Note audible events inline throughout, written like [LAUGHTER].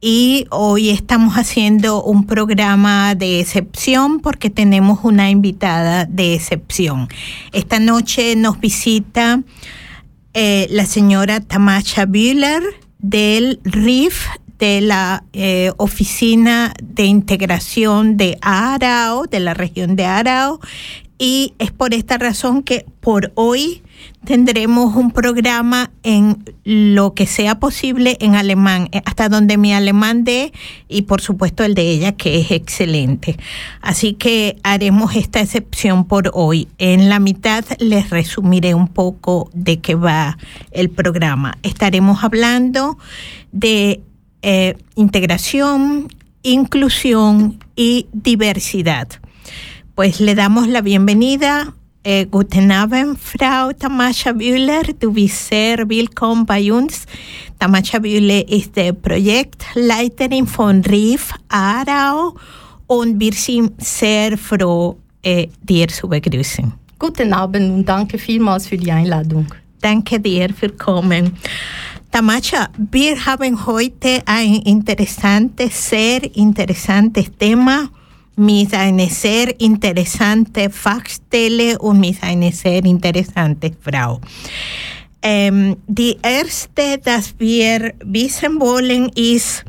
Y hoy estamos haciendo un programa de excepción porque tenemos una invitada de excepción. Esta noche nos visita eh, la señora Tamasha Bühler del RIF de la eh, Oficina de Integración de Arao, de la región de Arao. Y es por esta razón que por hoy tendremos un programa en lo que sea posible en alemán, eh, hasta donde mi alemán dé y por supuesto el de ella que es excelente. Así que haremos esta excepción por hoy. En la mitad les resumiré un poco de qué va el programa. Estaremos hablando de eh, integración, inclusión y diversidad. Pues le damos la bienvenida. Eh, guten Abend, Frau Tamasha Bühler. Du bist sehr willkommen bei uns. Tamasha Bühler ist die Projektleiterin von RIF Aarau und wir sind sehr froh, äh, dir zu begrüßen. Guten Abend und danke vielmals für die Einladung. Danke dir für kommen. Tamasha, wir haben heute ein interessantes, sehr interessantes Thema mit einer sehr interessanten Fachstelle und mit einer sehr interessanten Frau. Ähm, die erste, das wir wissen wollen, ist,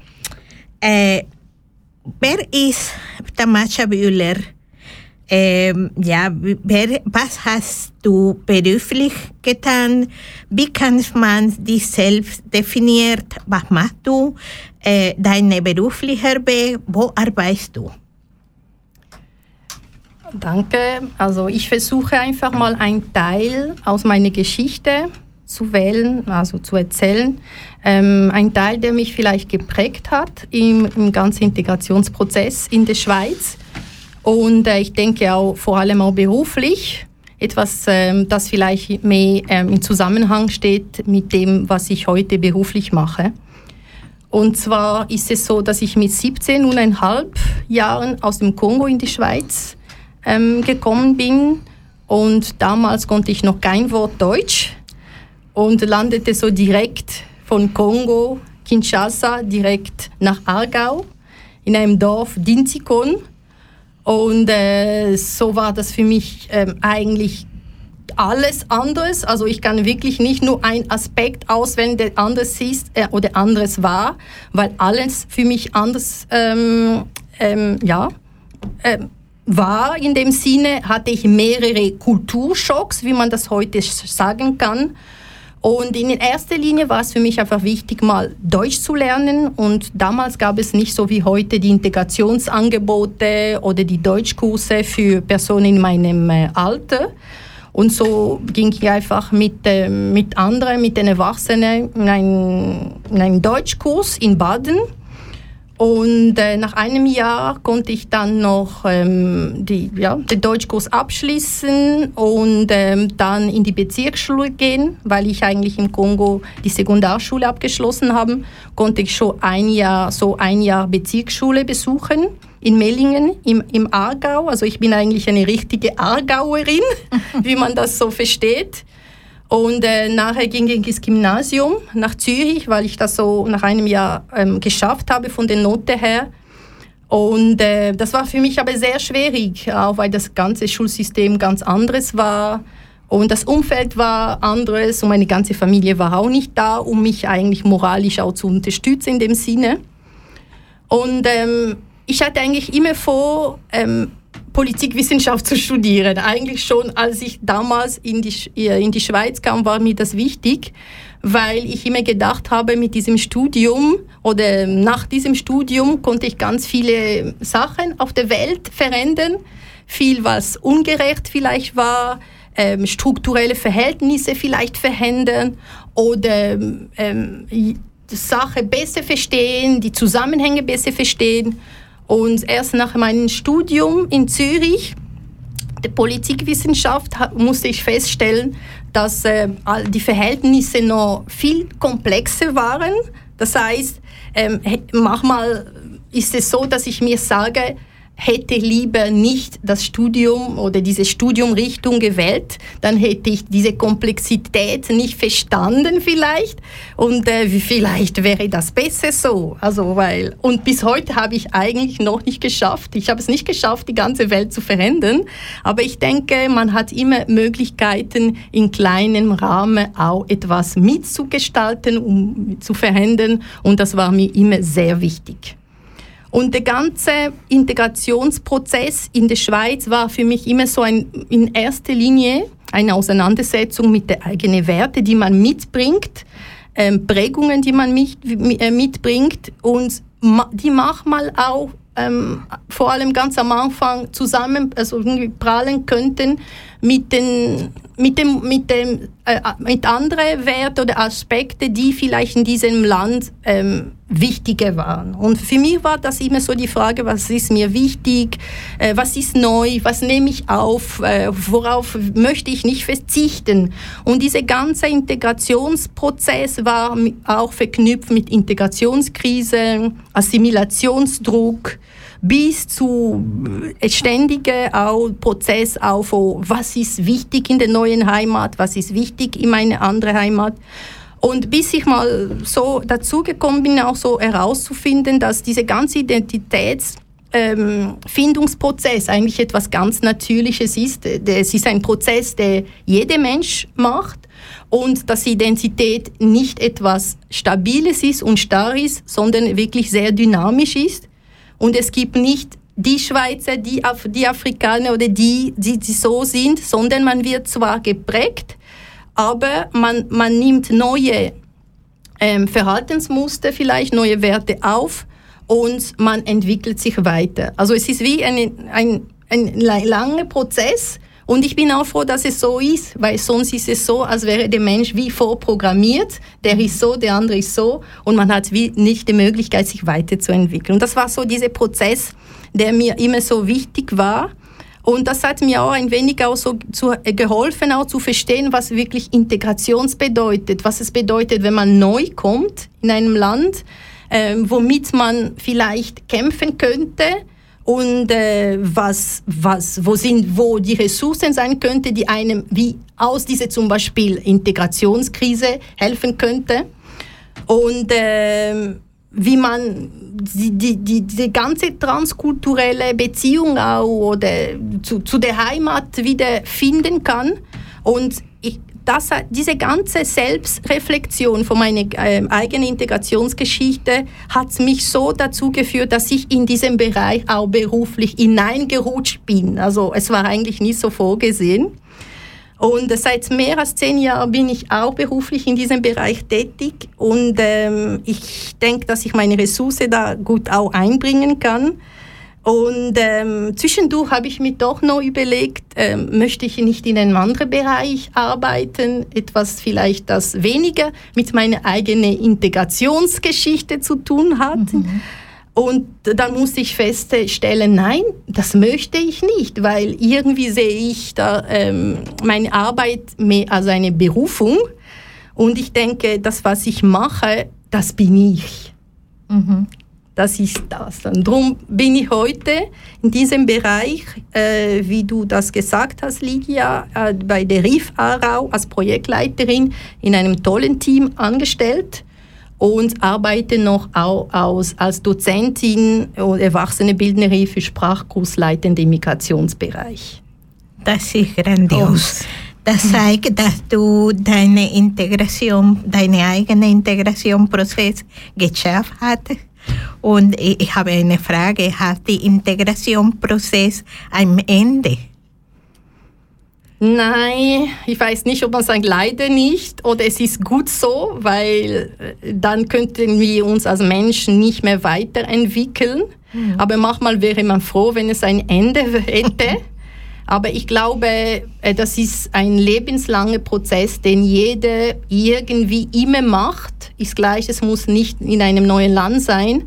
äh, wer ist Tamasha Bühler? Ähm, ja, wer, was hast du beruflich getan? Wie kann man dich selbst definiert? Was machst du? Äh, deine berufliche Weg? Wo arbeitest du? Danke. Also ich versuche einfach mal einen Teil aus meiner Geschichte zu wählen, also zu erzählen. Ähm, ein Teil, der mich vielleicht geprägt hat im, im ganzen Integrationsprozess in der Schweiz. Und äh, ich denke auch vor allem auch beruflich. Etwas, ähm, das vielleicht mehr ähm, im Zusammenhang steht mit dem, was ich heute beruflich mache. Und zwar ist es so, dass ich mit 17,5 Jahren aus dem Kongo in die Schweiz ähm, gekommen bin. Und damals konnte ich noch kein Wort Deutsch und landete so direkt von Kongo, Kinshasa, direkt nach Aargau in einem Dorf Dinzikon. Und äh, so war das für mich ähm, eigentlich alles anderes. Also ich kann wirklich nicht nur einen Aspekt auswählen, der anders ist äh, oder anderes war, weil alles für mich anders ähm, ähm, ja, ähm, war. In dem Sinne hatte ich mehrere Kulturschocks, wie man das heute sagen kann. Und in erster Linie war es für mich einfach wichtig, mal Deutsch zu lernen. Und damals gab es nicht so wie heute die Integrationsangebote oder die Deutschkurse für Personen in meinem äh, Alter. Und so ging ich einfach mit, äh, mit anderen, mit den Erwachsenen in einen, in einen Deutschkurs in Baden. Und äh, nach einem Jahr konnte ich dann noch ähm, die, ja, den Deutschkurs abschließen und ähm, dann in die Bezirksschule gehen, weil ich eigentlich im Kongo die Sekundarschule abgeschlossen habe, konnte ich schon ein Jahr, so ein Jahr Bezirksschule besuchen in Mellingen im, im Aargau. Also ich bin eigentlich eine richtige Aargauerin, [LAUGHS] wie man das so versteht. Und äh, nachher ging ich ins Gymnasium nach Zürich, weil ich das so nach einem Jahr ähm, geschafft habe von der Note her. Und äh, das war für mich aber sehr schwierig, auch weil das ganze Schulsystem ganz anderes war. Und das Umfeld war anderes und meine ganze Familie war auch nicht da, um mich eigentlich moralisch auch zu unterstützen in dem Sinne. Und ähm, ich hatte eigentlich immer vor, ähm, Politikwissenschaft zu studieren. Eigentlich schon, als ich damals in die, in die Schweiz kam, war mir das wichtig, weil ich immer gedacht habe, mit diesem Studium oder nach diesem Studium konnte ich ganz viele Sachen auf der Welt verändern. Viel, was ungerecht vielleicht war, ähm, strukturelle Verhältnisse vielleicht verändern oder ähm, die Sache besser verstehen, die Zusammenhänge besser verstehen. Und erst nach meinem Studium in Zürich der Politikwissenschaft musste ich feststellen, dass äh, die Verhältnisse noch viel komplexer waren. Das heißt, ähm, manchmal ist es so, dass ich mir sage, hätte lieber nicht das Studium oder diese Studiumrichtung gewählt, dann hätte ich diese Komplexität nicht verstanden vielleicht und äh, vielleicht wäre das besser so. Also weil und bis heute habe ich eigentlich noch nicht geschafft. Ich habe es nicht geschafft, die ganze Welt zu verändern, aber ich denke, man hat immer Möglichkeiten in kleinem Rahmen auch etwas mitzugestalten, um zu verändern und das war mir immer sehr wichtig. Und der ganze Integrationsprozess in der Schweiz war für mich immer so ein, in erster Linie eine Auseinandersetzung mit den eigenen Werten, die man mitbringt, ähm, Prägungen, die man mit, äh, mitbringt und die manchmal auch ähm, vor allem ganz am Anfang zusammen, also prallen könnten mit den mit dem mit dem äh, mit anderen Werten oder Aspekte, die vielleicht in diesem Land ähm, wichtiger waren. Und für mich war das immer so die Frage, was ist mir wichtig, äh, was ist neu, was nehme ich auf, äh, worauf möchte ich nicht verzichten. Und dieser ganze Integrationsprozess war auch verknüpft mit Integrationskrise, Assimilationsdruck, bis zu äh, ständigen auch Prozess auch von, was ist wichtig in der neuen Heimat, was ist wichtig in meiner anderen Heimat. Und bis ich mal so dazugekommen bin, auch so herauszufinden, dass diese ganze Identitätsfindungsprozess ähm, eigentlich etwas ganz Natürliches ist. Es ist ein Prozess, der jeder Mensch macht und dass Identität nicht etwas Stabiles ist und starr ist, sondern wirklich sehr dynamisch ist. Und es gibt nicht die Schweizer, die, Af die Afrikaner oder die, die, die so sind, sondern man wird zwar geprägt, aber man, man nimmt neue ähm, Verhaltensmuster, vielleicht neue Werte auf und man entwickelt sich weiter. Also es ist wie eine, ein, ein langer Prozess und ich bin auch froh, dass es so ist, weil sonst ist es so, als wäre der Mensch wie vorprogrammiert. Der ist so, der andere ist so und man hat wie nicht die Möglichkeit, sich weiterzuentwickeln. Und das war so dieser Prozess, der mir immer so wichtig war. Und das hat mir auch ein wenig auch so zu, äh, geholfen, auch zu verstehen, was wirklich Integrations bedeutet, was es bedeutet, wenn man neu kommt in einem Land, äh, womit man vielleicht kämpfen könnte und äh, was, was, wo sind, wo die Ressourcen sein könnte, die einem wie aus dieser zum Beispiel Integrationskrise helfen könnte. Und äh, wie man die, die, die, die ganze transkulturelle Beziehung auch oder zu, zu der Heimat wieder finden kann. Und ich, das, diese ganze Selbstreflexion von meiner äh, eigenen Integrationsgeschichte hat mich so dazu geführt, dass ich in diesem Bereich auch beruflich hineingerutscht bin. Also es war eigentlich nicht so vorgesehen. Und seit mehr als zehn Jahren bin ich auch beruflich in diesem Bereich tätig und ähm, ich denke, dass ich meine Ressource da gut auch einbringen kann. Und ähm, zwischendurch habe ich mir doch noch überlegt, ähm, möchte ich nicht in einem anderen Bereich arbeiten, etwas vielleicht, das weniger mit meiner eigenen Integrationsgeschichte zu tun hat. Mhm. Und dann musste ich feststellen, nein, das möchte ich nicht, weil irgendwie sehe ich da ähm, meine Arbeit mehr als eine Berufung. Und ich denke, das, was ich mache, das bin ich. Mhm. Das ist das. Und darum bin ich heute in diesem Bereich, äh, wie du das gesagt hast, Lydia, äh, bei der RIF Aarau als Projektleiterin in einem tollen Team angestellt und arbeite noch auch aus, als Dozentin und Erwachsenenbildnerin für Sprachkursleitende im Migrationsbereich. Das ist grandios. Das zeigt, dass du deine Integration, deine eigene Integrationprozess geschafft hast und ich habe eine Frage, hat die Integrationprozess ein Ende? Nein, ich weiß nicht, ob man sagt, leider nicht oder es ist gut so, weil äh, dann könnten wir uns als Menschen nicht mehr weiterentwickeln. Mhm. Aber manchmal wäre man froh, wenn es ein Ende hätte. [LAUGHS] Aber ich glaube, äh, das ist ein lebenslanger Prozess, den jeder irgendwie immer macht. Ist gleich, es muss nicht in einem neuen Land sein.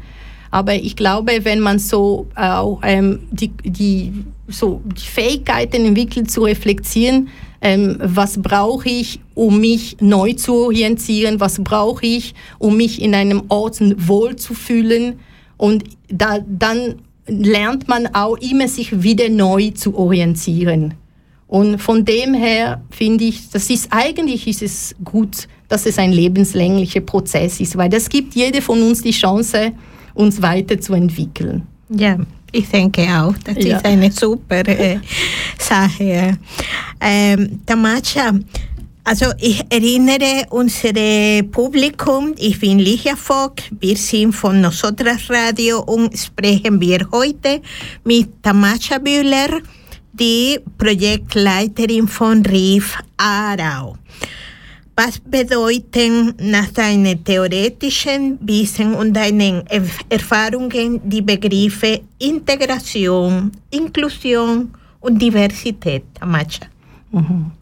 Aber ich glaube, wenn man so auch ähm, die, die so die Fähigkeiten entwickelt zu reflektieren, ähm, was brauche ich, um mich neu zu orientieren, was brauche ich, um mich in einem Ort wohl zu fühlen. Und da, dann lernt man auch immer sich wieder neu zu orientieren. Und von dem her finde ich, das ist eigentlich ist es gut, dass es ein lebenslänglicher Prozess ist, weil das gibt jede von uns die Chance, uns weiterzuentwickeln. Ja, ich denke auch, das ja. ist eine super äh, Sache. Ähm, Tamacha, also ich erinnere unser Publikum, ich bin Ligia Vogt, wir sind von Nosotras Radio und sprechen wir heute mit Tamacha Bühler, die Projektleiterin von RIF Arau. Was bedeuten nach deinen theoretischen Wissen und deinen Erfahrungen die Begriffe Integration, Inklusion und Diversität, Tamacha? Mhm.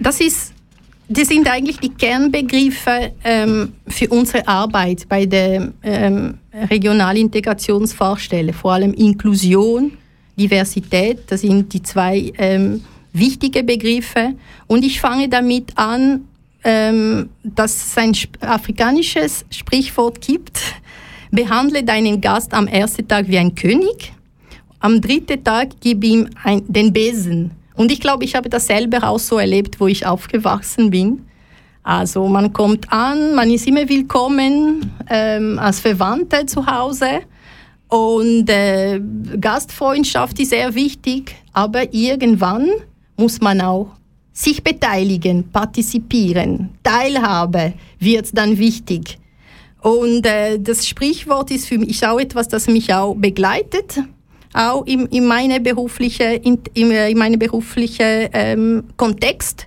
Das, ist, das sind eigentlich die Kernbegriffe ähm, für unsere Arbeit bei der ähm, Regionalintegrationsvorstelle, vor allem Inklusion, Diversität, das sind die zwei ähm, wichtige Begriffe. Und ich fange damit an, ähm, dass es ein afrikanisches Sprichwort gibt. Behandle deinen Gast am ersten Tag wie ein König, am dritten Tag gib ihm ein, den Besen. Und ich glaube, ich habe das selber auch so erlebt, wo ich aufgewachsen bin. Also man kommt an, man ist immer willkommen ähm, als Verwandte zu Hause. Und äh, Gastfreundschaft ist sehr wichtig, aber irgendwann muss man auch sich beteiligen, partizipieren, Teilhabe wird dann wichtig. Und äh, das Sprichwort ist für mich auch etwas, das mich auch begleitet, auch in, in meine berufliche, in, in meine berufliche ähm, Kontext.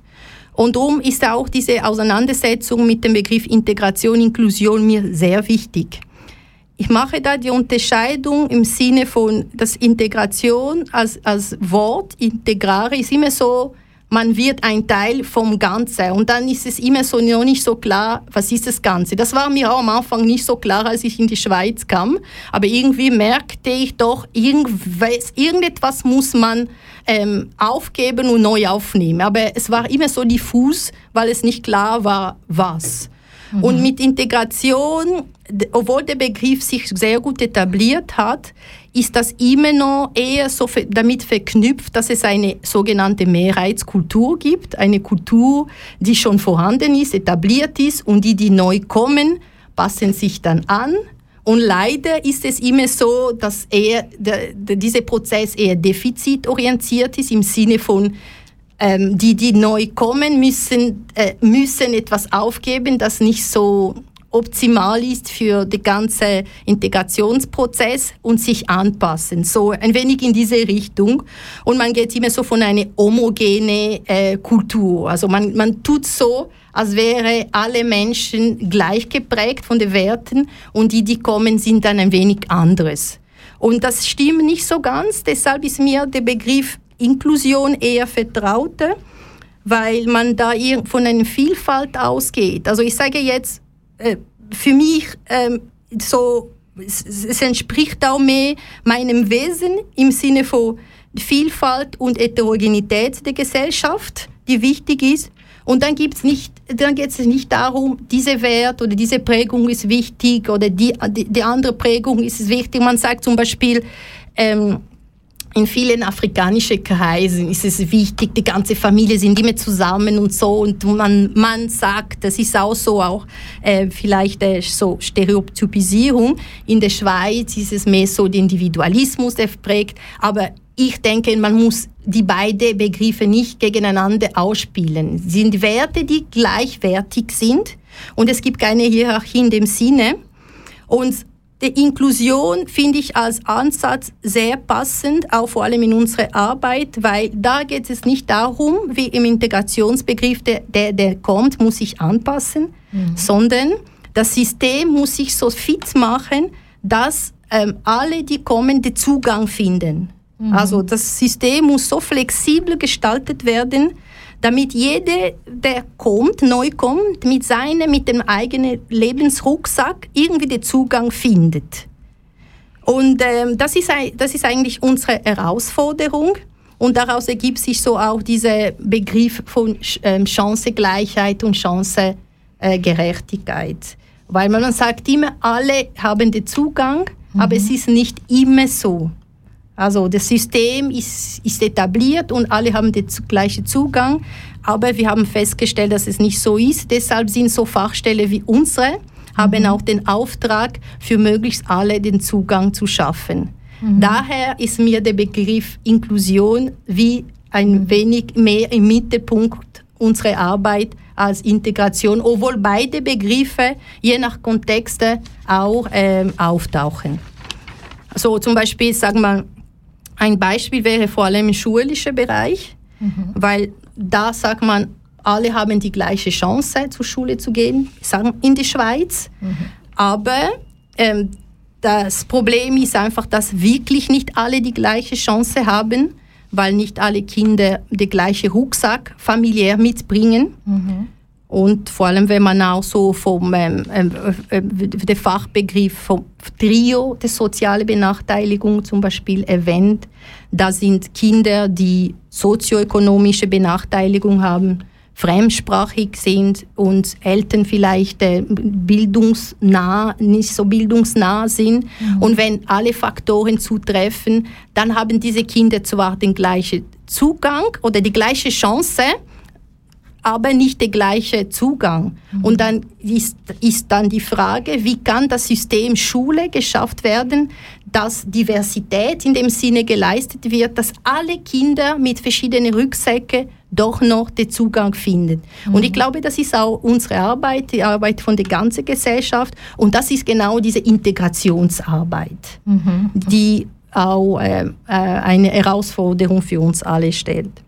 Und darum ist auch diese Auseinandersetzung mit dem Begriff Integration, Inklusion mir sehr wichtig. Ich mache da die Unterscheidung im Sinne von, dass Integration als, als Wort, integrare, ist immer so man wird ein Teil vom Ganzen. Und dann ist es immer so noch nicht so klar, was ist das Ganze. Das war mir auch am Anfang nicht so klar, als ich in die Schweiz kam. Aber irgendwie merkte ich doch, irgendetwas muss man ähm, aufgeben und neu aufnehmen. Aber es war immer so diffus, weil es nicht klar war, was. Mhm. Und mit Integration, obwohl der Begriff sich sehr gut etabliert hat, ist das immer noch eher so damit verknüpft, dass es eine sogenannte Mehrheitskultur gibt, eine Kultur, die schon vorhanden ist, etabliert ist und die, die neu kommen, passen sich dann an. Und leider ist es immer so, dass eher der, der, dieser Prozess eher defizitorientiert ist im Sinne von ähm, die, die neu kommen, müssen, äh, müssen etwas aufgeben, das nicht so optimal ist für den ganzen Integrationsprozess und sich anpassen. So ein wenig in diese Richtung. Und man geht immer so von einer homogene äh, Kultur. Also man, man tut so, als wäre alle Menschen gleich geprägt von den Werten und die, die kommen, sind dann ein wenig anderes. Und das stimmt nicht so ganz. Deshalb ist mir der Begriff Inklusion eher vertrauter, weil man da von einer Vielfalt ausgeht. Also ich sage jetzt, äh, für mich ähm, so, es, entspricht auch mehr meinem Wesen im Sinne von Vielfalt und Heterogenität der Gesellschaft, die wichtig ist. Und dann dann geht es nicht darum, diese Wert oder diese Prägung ist wichtig oder die, die, die andere Prägung ist wichtig. Man sagt zum Beispiel, ähm, in vielen afrikanischen Kreisen ist es wichtig, die ganze Familie sind immer zusammen und so und man, man sagt, das ist auch so auch äh, vielleicht äh, so Stereotypisierung. In der Schweiz ist es mehr so der Individualismus, der prägt, aber ich denke, man muss die beiden Begriffe nicht gegeneinander ausspielen. Sie sind Werte, die gleichwertig sind und es gibt keine Hierarchie in dem Sinne. Und die Inklusion finde ich als Ansatz sehr passend, auch vor allem in unserer Arbeit, weil da geht es nicht darum, wie im Integrationsbegriff, der, der, der kommt, muss sich anpassen, mhm. sondern das System muss sich so fit machen, dass ähm, alle, die kommen, den Zugang finden. Mhm. Also das System muss so flexibel gestaltet werden, damit jeder, der kommt, neu kommt, mit seinem, mit dem eigenen Lebensrucksack irgendwie den Zugang findet. Und ähm, das, ist, das ist eigentlich unsere Herausforderung. Und daraus ergibt sich so auch dieser Begriff von ähm, Chancengleichheit und Chancengerechtigkeit. Weil man sagt immer, alle haben den Zugang, mhm. aber es ist nicht immer so. Also das System ist, ist etabliert und alle haben den gleichen Zugang, aber wir haben festgestellt, dass es nicht so ist. Deshalb sind so Fachstellen wie unsere, haben mhm. auch den Auftrag, für möglichst alle den Zugang zu schaffen. Mhm. Daher ist mir der Begriff Inklusion wie ein wenig mehr im Mittelpunkt unserer Arbeit als Integration, obwohl beide Begriffe je nach Kontexte auch ähm, auftauchen. So zum Beispiel, sagen wir, ein Beispiel wäre vor allem im schulischen Bereich, mhm. weil da sagt man, alle haben die gleiche Chance, zur Schule zu gehen, sagen in der Schweiz. Mhm. Aber ähm, das Problem ist einfach, dass wirklich nicht alle die gleiche Chance haben, weil nicht alle Kinder den gleichen Rucksack familiär mitbringen. Mhm. Und vor allem, wenn man auch so vom ähm, äh, äh, der Fachbegriff vom Trio der sozialen Benachteiligung zum Beispiel erwähnt, da sind Kinder, die sozioökonomische Benachteiligung haben, fremdsprachig sind und Eltern vielleicht äh, bildungsnah, nicht so bildungsnah sind. Mhm. Und wenn alle Faktoren zutreffen, dann haben diese Kinder zwar den gleichen Zugang oder die gleiche Chance, aber nicht der gleiche Zugang. Mhm. Und dann ist, ist dann die Frage, wie kann das System Schule geschafft werden, dass Diversität in dem Sinne geleistet wird, dass alle Kinder mit verschiedenen Rucksäcken doch noch den Zugang finden. Mhm. Und ich glaube, das ist auch unsere Arbeit, die Arbeit von der ganzen Gesellschaft. Und das ist genau diese Integrationsarbeit, mhm. die auch äh, äh eine Herausforderung für uns alle stellt.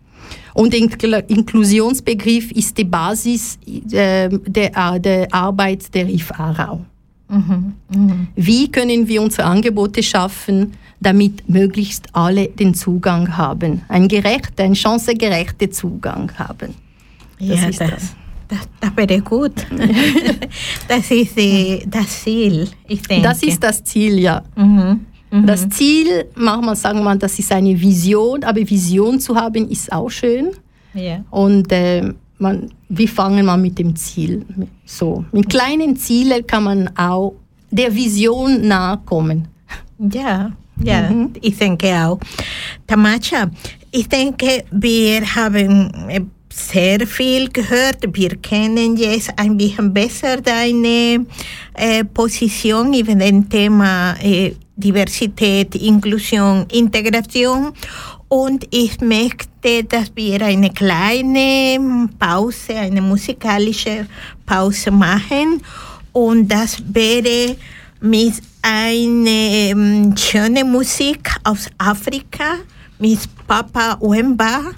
Und der Inklusionsbegriff ist die Basis äh, der, äh, der Arbeit der IF Aarau. Mhm. Mhm. Wie können wir unsere Angebote schaffen, damit möglichst alle den Zugang haben, einen gerechten, einen chancengerechten Zugang haben? Das ja, ist das. Das, das wäre gut. [LAUGHS] das ist die, das Ziel, ich denke. Das ist das Ziel, ja. Mhm. Mhm. Das Ziel, manchmal sagen wir, das ist eine Vision, aber Vision zu haben ist auch schön. Yeah. Und äh, man, wir fangen mal mit dem Ziel. So, mit kleinen Zielen kann man auch der Vision nahe kommen. Ja, ja, mhm. ich denke auch. Tamacha, ich denke, wir haben äh, sehr viel gehört. Wir kennen jetzt ein bisschen besser deine äh, Position über das Thema äh, Diversität, Inklusion, Integration. Und ich möchte, dass wir eine kleine Pause, eine musikalische Pause machen. Und das wäre mit einer ähm, schönen Musik aus Afrika, mit Papa Wemba,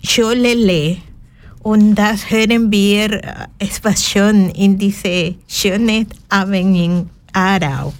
Jolele. Und das hören wir, äh, es war schön in diese schönen Abend in Aarau.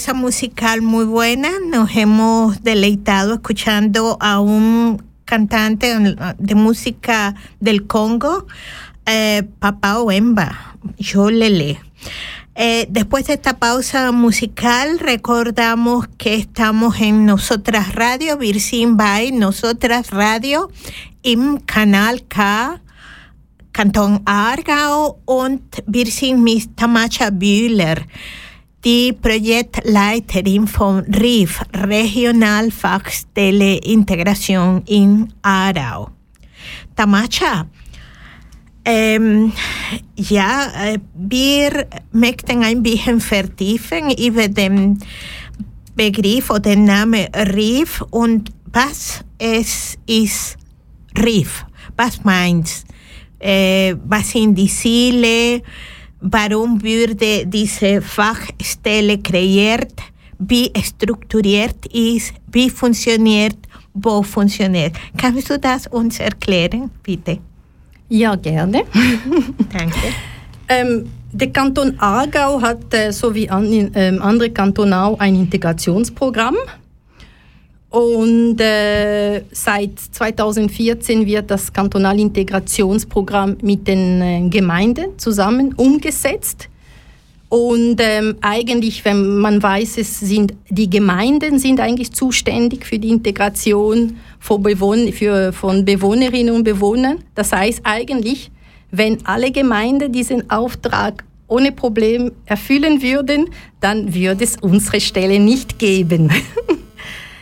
Pausa musical muy buena. Nos hemos deleitado escuchando a un cantante de música del Congo, eh, Papa Oemba, yo Lele. Eh, después de esta pausa musical, recordamos que estamos en Nosotras Radio, Virsin Bay, Nosotras Radio, im Canal K, Kanton Aargau und wir sind mit Tamacha Bühler, die Projektleiterin von RIF, Regionalfachstelle Integration in Aarau. Tamacha, ähm, ja, äh, wir möchten ein bisschen vertiefen über den Begriff oder den Namen RIF und was es ist RIF. Was meinst äh, was sind die Ziele, warum würde diese Fachstelle kreiert, wie strukturiert ist, wie funktioniert, wo funktioniert. Kannst du das uns erklären, bitte? Ja, gerne. [LAUGHS] Danke. Ähm, der Kanton Aargau hat, äh, so wie an, äh, andere Kantone auch, ein Integrationsprogramm. Und äh, seit 2014 wird das Kantonalintegrationsprogramm mit den äh, Gemeinden zusammen umgesetzt. Und ähm, eigentlich, wenn man weiß, es sind die Gemeinden sind eigentlich zuständig für die Integration von, Bewohn für, von Bewohnerinnen und Bewohnern. Das heißt eigentlich, wenn alle Gemeinden diesen Auftrag ohne Problem erfüllen würden, dann würde es unsere Stelle nicht geben. [LAUGHS]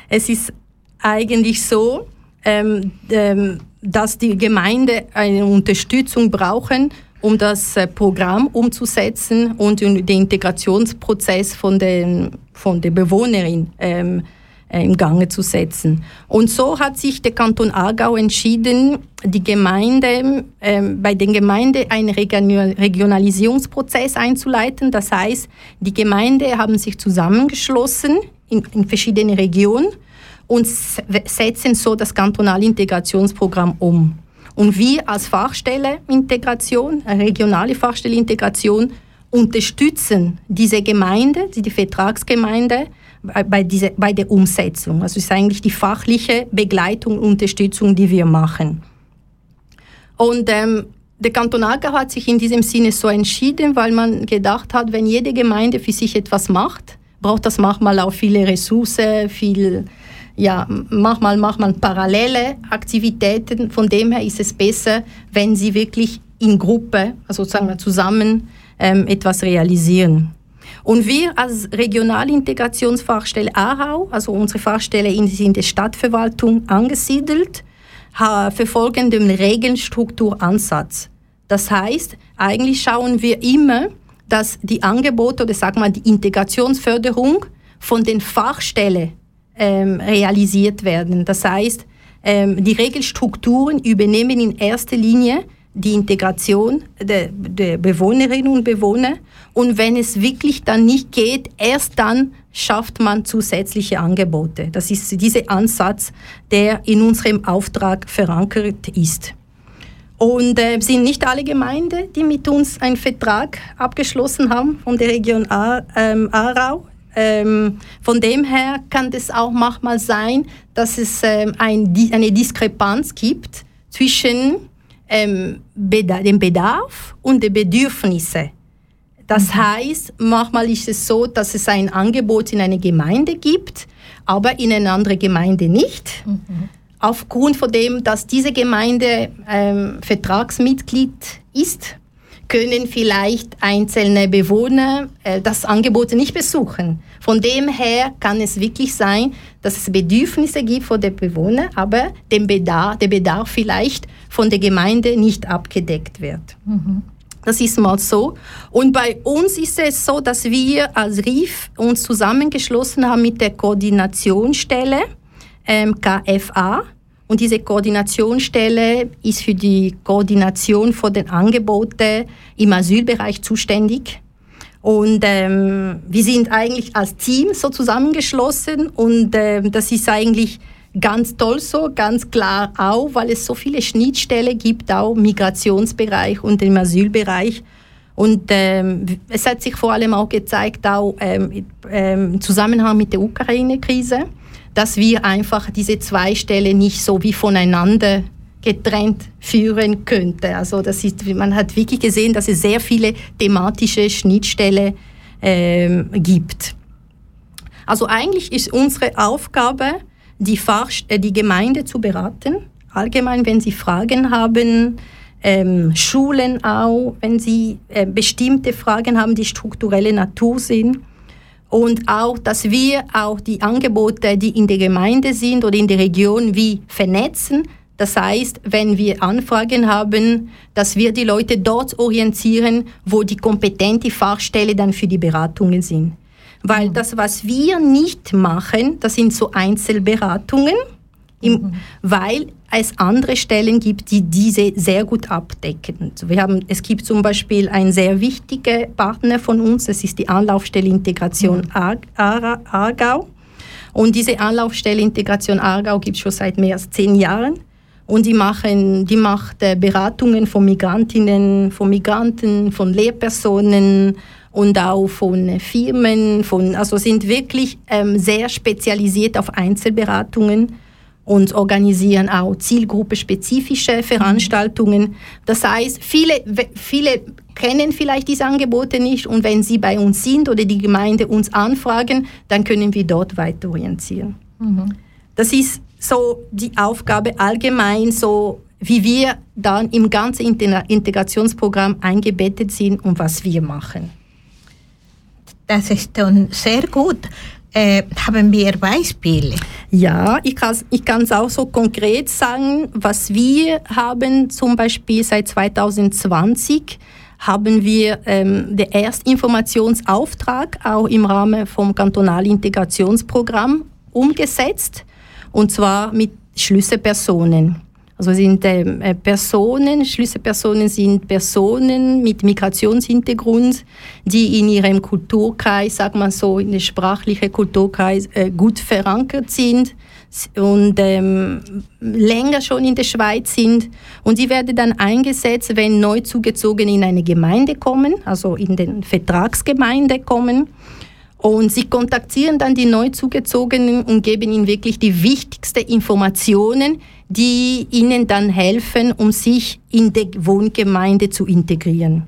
Es ist eigentlich so, ähm, ähm, dass die Gemeinde eine Unterstützung brauchen, um das äh, Programm umzusetzen und den Integrationsprozess von, den, von der Bewohnerin ähm, äh, im Gange zu setzen. Und so hat sich der Kanton Aargau entschieden, die Gemeinde, äh, bei den Gemeinden einen Regionalisierungsprozess einzuleiten. Das heißt, die Gemeinden haben sich zusammengeschlossen in, in verschiedene Regionen und setzen so das kantonale Integrationsprogramm um. Und wir als Fachstelle Integration, regionale Fachstelle Integration, unterstützen diese Gemeinde, die Vertragsgemeinde, bei, diese, bei der Umsetzung. Also es ist eigentlich die fachliche Begleitung und Unterstützung, die wir machen. Und ähm, der Kanton Aargau hat sich in diesem Sinne so entschieden, weil man gedacht hat, wenn jede Gemeinde für sich etwas macht, braucht das manchmal auch viele Ressourcen, viel, ja, manchmal macht man parallele Aktivitäten. Von dem her ist es besser, wenn sie wirklich in Gruppe, also sagen wir zusammen, ähm, etwas realisieren. Und wir als Regionalintegrationsfachstelle Aarau, also unsere Fachstelle ist in der Stadtverwaltung angesiedelt, verfolgen den Regelstrukturansatz. Das heißt, eigentlich schauen wir immer, dass die Angebote oder sag mal die Integrationsförderung von den Fachstellen ähm, realisiert werden. Das heißt, ähm, die Regelstrukturen übernehmen in erster Linie die Integration der, der, Bewohnerinnen und Bewohner. Und wenn es wirklich dann nicht geht, erst dann schafft man zusätzliche Angebote. Das ist dieser Ansatz, der in unserem Auftrag verankert ist. Und äh, sind nicht alle Gemeinden, die mit uns einen Vertrag abgeschlossen haben von der Region A, ähm, Aarau. Ähm, von dem her kann es auch manchmal sein, dass es ähm, ein, eine Diskrepanz gibt zwischen ähm, Beda dem Bedarf und den Bedürfnissen. Das mhm. heißt, manchmal ist es so, dass es ein Angebot in einer Gemeinde gibt, aber in einer anderen Gemeinde nicht. Mhm aufgrund von dem, dass diese Gemeinde ähm, Vertragsmitglied ist, können vielleicht einzelne Bewohner äh, das Angebot nicht besuchen. Von dem her kann es wirklich sein, dass es Bedürfnisse gibt von den Bewohnern, aber den Bedarf, der Bedarf vielleicht von der Gemeinde nicht abgedeckt wird. Mhm. Das ist mal so. Und bei uns ist es so, dass wir als RIF uns zusammengeschlossen haben mit der Koordinationsstelle KFA. Und diese Koordinationsstelle ist für die Koordination von den Angeboten im Asylbereich zuständig. Und ähm, wir sind eigentlich als Team so zusammengeschlossen und ähm, das ist eigentlich ganz toll so, ganz klar auch, weil es so viele Schnittstellen gibt, auch im Migrationsbereich und im Asylbereich. Und ähm, es hat sich vor allem auch gezeigt, auch ähm, ähm, im Zusammenhang mit der Ukraine-Krise, dass wir einfach diese zwei Stellen nicht so wie voneinander getrennt führen könnte. Also das ist, man hat wirklich gesehen, dass es sehr viele thematische Schnittstellen ähm, gibt. Also eigentlich ist unsere Aufgabe, die, Fach, äh, die Gemeinde zu beraten. Allgemein, wenn Sie Fragen haben, ähm, Schulen auch, wenn sie äh, bestimmte Fragen haben, die strukturelle Natur sind. Und auch, dass wir auch die Angebote, die in der Gemeinde sind oder in der Region, wie vernetzen. Das heißt, wenn wir Anfragen haben, dass wir die Leute dort orientieren, wo die kompetente Fachstelle dann für die Beratungen sind. Weil mhm. das, was wir nicht machen, das sind so Einzelberatungen, im, mhm. weil es andere Stellen gibt, die diese sehr gut abdecken. Also wir haben, es gibt zum Beispiel einen sehr wichtigen Partner von uns, das ist die Anlaufstelle Integration mhm. Aargau. Und diese Anlaufstelle Integration Aargau gibt es schon seit mehr als zehn Jahren. Und die, machen, die macht äh, Beratungen von Migrantinnen, von Migranten, von Lehrpersonen und auch von Firmen. Von, also sind wirklich ähm, sehr spezialisiert auf Einzelberatungen und organisieren auch zielgruppespezifische Veranstaltungen. Das heißt, viele, viele kennen vielleicht diese Angebote nicht und wenn sie bei uns sind oder die Gemeinde uns anfragen, dann können wir dort weiter orientieren. Mhm. Das ist so die Aufgabe allgemein, so wie wir dann im ganzen Integrationsprogramm eingebettet sind und was wir machen. Das ist dann sehr gut. Äh, haben wir Beispiele? Ja, ich kann ich es auch so konkret sagen, was wir haben zum Beispiel seit 2020 haben wir ähm, den Erstinformationsauftrag auch im Rahmen vom Kantonalintegrationsprogramm umgesetzt und zwar mit Schlüsselpersonen. Also sind ähm, äh, Personen, Schlüsselpersonen sind Personen mit Migrationshintergrund, die in ihrem Kulturkreis, sag mal so, in der sprachlichen Kulturkreis äh, gut verankert sind und ähm, länger schon in der Schweiz sind. Und die werden dann eingesetzt, wenn neu zugezogene in eine Gemeinde kommen, also in den Vertragsgemeinde kommen. Und sie kontaktieren dann die neu zugezogenen und geben ihnen wirklich die wichtigsten Informationen, die ihnen dann helfen, um sich in der Wohngemeinde zu integrieren.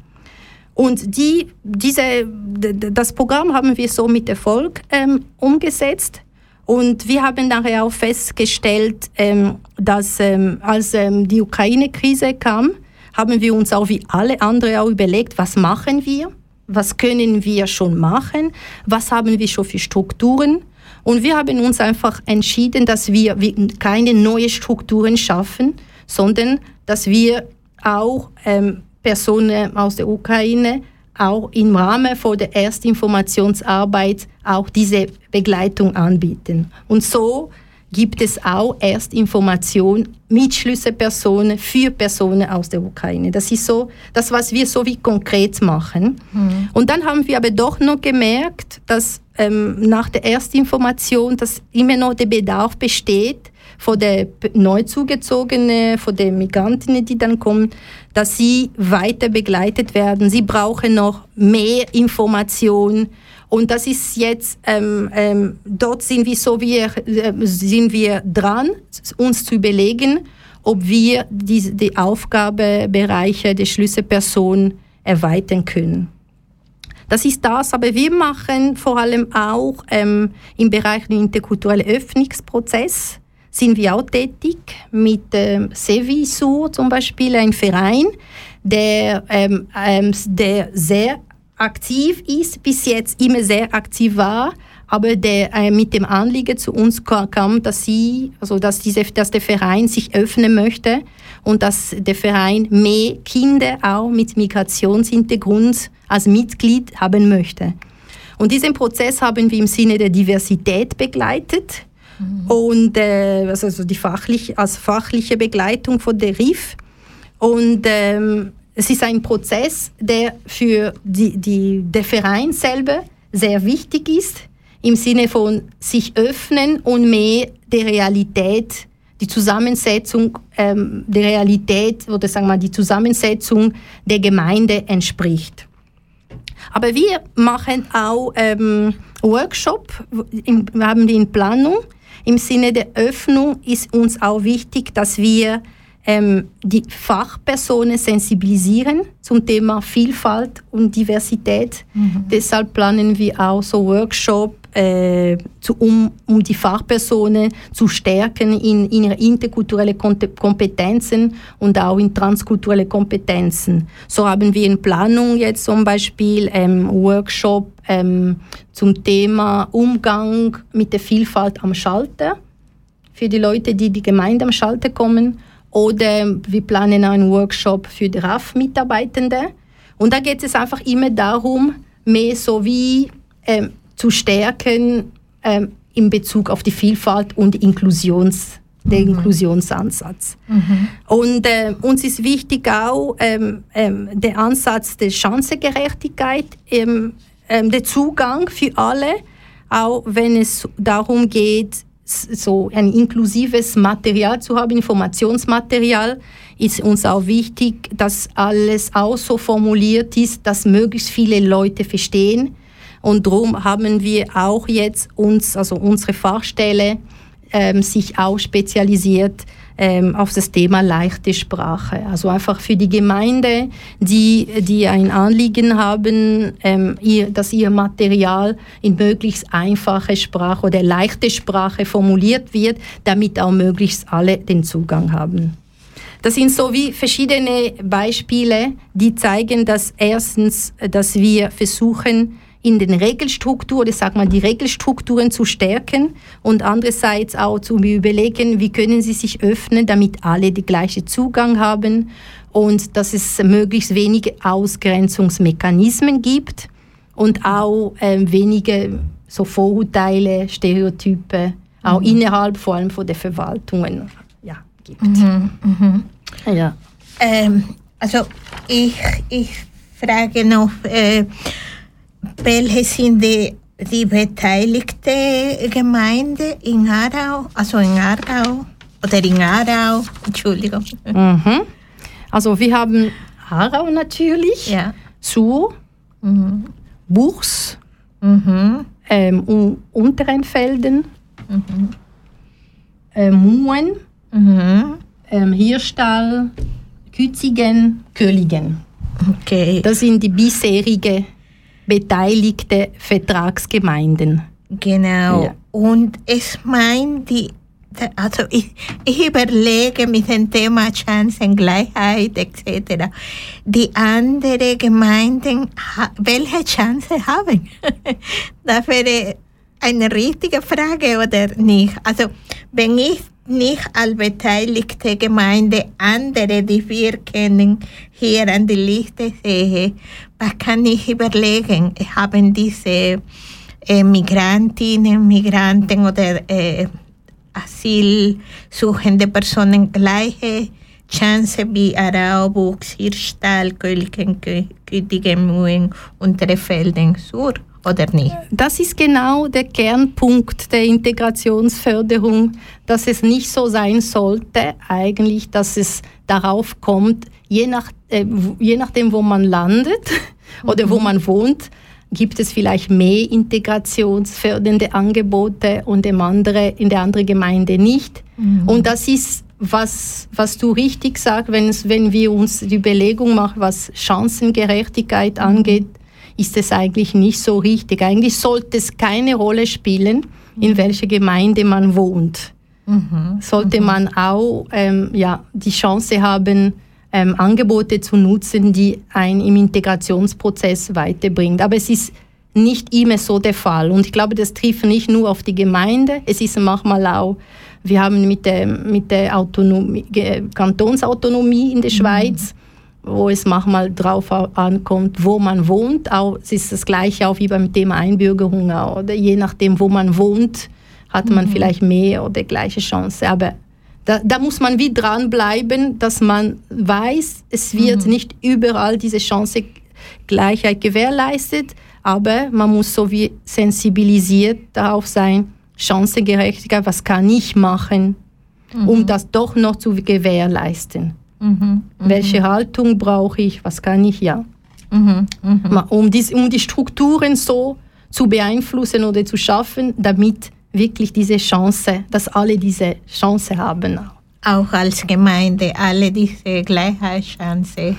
Und die, diese, das Programm haben wir so mit Erfolg ähm, umgesetzt. Und wir haben nachher auch festgestellt, ähm, dass ähm, als ähm, die Ukraine-Krise kam, haben wir uns auch wie alle anderen auch überlegt, was machen wir? Was können wir schon machen? Was haben wir schon für Strukturen? Und wir haben uns einfach entschieden, dass wir keine neuen Strukturen schaffen, sondern dass wir auch ähm, Personen aus der Ukraine auch im Rahmen von der Erstinformationsarbeit auch diese Begleitung anbieten. Und so gibt es auch Erstinformation mit Schlüsselpersonen für Personen aus der Ukraine. Das ist so das, was wir so wie konkret machen. Mhm. Und dann haben wir aber doch noch gemerkt, dass ähm, nach der Erstinformation, dass immer noch der Bedarf besteht, von der Neuzugezogenen, von den Migrantinnen, die dann kommen, dass sie weiter begleitet werden. Sie brauchen noch mehr Informationen und das ist jetzt, ähm, ähm, dort sind wir so, wir, äh, sind wir dran, uns zu überlegen, ob wir die, die Aufgabebereiche der Schlüsselperson erweitern können. Das ist das, aber wir machen vor allem auch ähm, im Bereich des interkulturellen Öffnungsprozess sind wir auch tätig mit ähm, Sevisur zum Beispiel, ein Verein, der, ähm, ähm, der sehr aktiv ist, bis jetzt immer sehr aktiv war, aber der äh, mit dem Anliegen zu uns kam, dass sie, also dass, diese, dass der Verein sich öffnen möchte und dass der Verein mehr Kinder auch mit Migrationshintergrund als Mitglied haben möchte. Und diesen Prozess haben wir im Sinne der Diversität begleitet mhm. und äh, also die fachlich, als fachliche Begleitung von der RIF. Und ähm, es ist ein Prozess, der für die, die, der Verein selber sehr wichtig ist, im Sinne von sich öffnen und mehr der Realität, die Zusammensetzung ähm, der Realität oder sagen wir die Zusammensetzung der Gemeinde entspricht. Aber wir machen auch ähm, Workshop, wir haben die in Planung. Im Sinne der Öffnung ist uns auch wichtig, dass wir ähm, die Fachpersonen sensibilisieren zum Thema Vielfalt und Diversität. Mhm. Deshalb planen wir auch so Workshops, äh, um, um die Fachpersonen zu stärken in, in ihre interkulturelle Kompetenzen und auch in transkulturelle Kompetenzen. So haben wir in Planung jetzt zum Beispiel ähm, Workshop ähm, zum Thema Umgang mit der Vielfalt am Schalter für die Leute, die die Gemeinde am Schalter kommen oder wir planen einen Workshop für die RAF-Mitarbeitende. Und da geht es einfach immer darum, mehr so wie ähm, zu stärken ähm, in Bezug auf die Vielfalt und Inklusions, den mhm. Inklusionsansatz. Mhm. Und äh, uns ist wichtig auch ähm, ähm, der Ansatz der Chancengerechtigkeit, ähm, ähm, der Zugang für alle, auch wenn es darum geht, so ein inklusives Material zu haben, Informationsmaterial, ist uns auch wichtig, dass alles auch so formuliert ist, dass möglichst viele Leute verstehen. Und darum haben wir auch jetzt uns, also unsere Fachstelle, ähm, sich auch spezialisiert ähm, auf das Thema leichte Sprache. Also einfach für die Gemeinde, die, die ein Anliegen haben, ähm, ihr, dass ihr Material in möglichst einfache Sprache oder leichte Sprache formuliert wird, damit auch möglichst alle den Zugang haben. Das sind so wie verschiedene Beispiele, die zeigen, dass erstens, dass wir versuchen, in den Regelstrukturen, ich sag mal, die Regelstrukturen zu stärken und andererseits auch zu überlegen, wie können sie sich öffnen, damit alle den gleichen Zugang haben und dass es möglichst wenige Ausgrenzungsmechanismen gibt und auch äh, wenige so Vorurteile, Stereotype, auch mhm. innerhalb vor allem von der Verwaltungen ja, gibt. Mhm, mhm. Ja. Ähm, also ich, ich frage noch, äh, welche sind die, die beteiligte Gemeinde in Aarau, also in Aargau oder in Aarau, Entschuldigung. Mhm. Also wir haben Aarau natürlich, ja. Sur, mhm. Buchs, mhm. ähm, Unterenfelden, mhm. äh, Muen, mhm. ähm, Hirstall, Kützigen, Köligen. Okay. Das sind die bisherigen beteiligte Vertragsgemeinden. Genau. Ja. Und ich meine, die, also ich, ich überlege mit dem Thema Chancengleichheit etc. Die anderen Gemeinden, welche Chance haben? [LAUGHS] das wäre eine richtige Frage oder nicht. Also wenn ich nicht als beteiligte Gemeinde andere, die wir kennen, hier an die Liste sehe, was kann ich überlegen? Haben diese äh, Migrantinnen, Migranten oder äh, asylsuchende Personen gleiche Chance wie Arau, Buchs, Hirschtal, Kölken, Kütigen, und Trefelden Sur? Oder nicht? Das ist genau der Kernpunkt der Integrationsförderung, dass es nicht so sein sollte, eigentlich, dass es darauf kommt, je, nach, äh, je nachdem, wo man landet [LAUGHS] oder mhm. wo man wohnt, gibt es vielleicht mehr integrationsfördernde Angebote und im andere, in der anderen Gemeinde nicht. Mhm. Und das ist was, was du richtig sagst, wenn, wenn wir uns die Überlegung machen, was Chancengerechtigkeit mhm. angeht, ist es eigentlich nicht so richtig. Eigentlich sollte es keine Rolle spielen, in welcher Gemeinde man wohnt. Mhm. Sollte mhm. man auch ähm, ja, die Chance haben, ähm, Angebote zu nutzen, die einen im Integrationsprozess weiterbringt. Aber es ist nicht immer so der Fall. Und ich glaube, das trifft nicht nur auf die Gemeinde, es ist manchmal auch, wir haben mit der, mit der Autonomie, Kantonsautonomie in der mhm. Schweiz, wo es manchmal drauf ankommt, wo man wohnt. Auch, es ist das Gleiche auch wie beim Thema Einbürgerung. Oder je nachdem, wo man wohnt, hat man mhm. vielleicht mehr oder gleiche Chance. Aber da, da, muss man wie dranbleiben, dass man weiß, es wird mhm. nicht überall diese Chancengleichheit gewährleistet, aber man muss so wie sensibilisiert darauf sein, Chancengerechtigkeit, was kann ich machen, um das doch noch zu gewährleisten. Mhm. Welche Haltung brauche ich, was kann ich, ja. Mhm. Mhm. Um, dies, um die Strukturen so zu beeinflussen oder zu schaffen, damit wirklich diese Chance, dass alle diese Chance haben. Auch als Gemeinde alle diese Gleichheitschance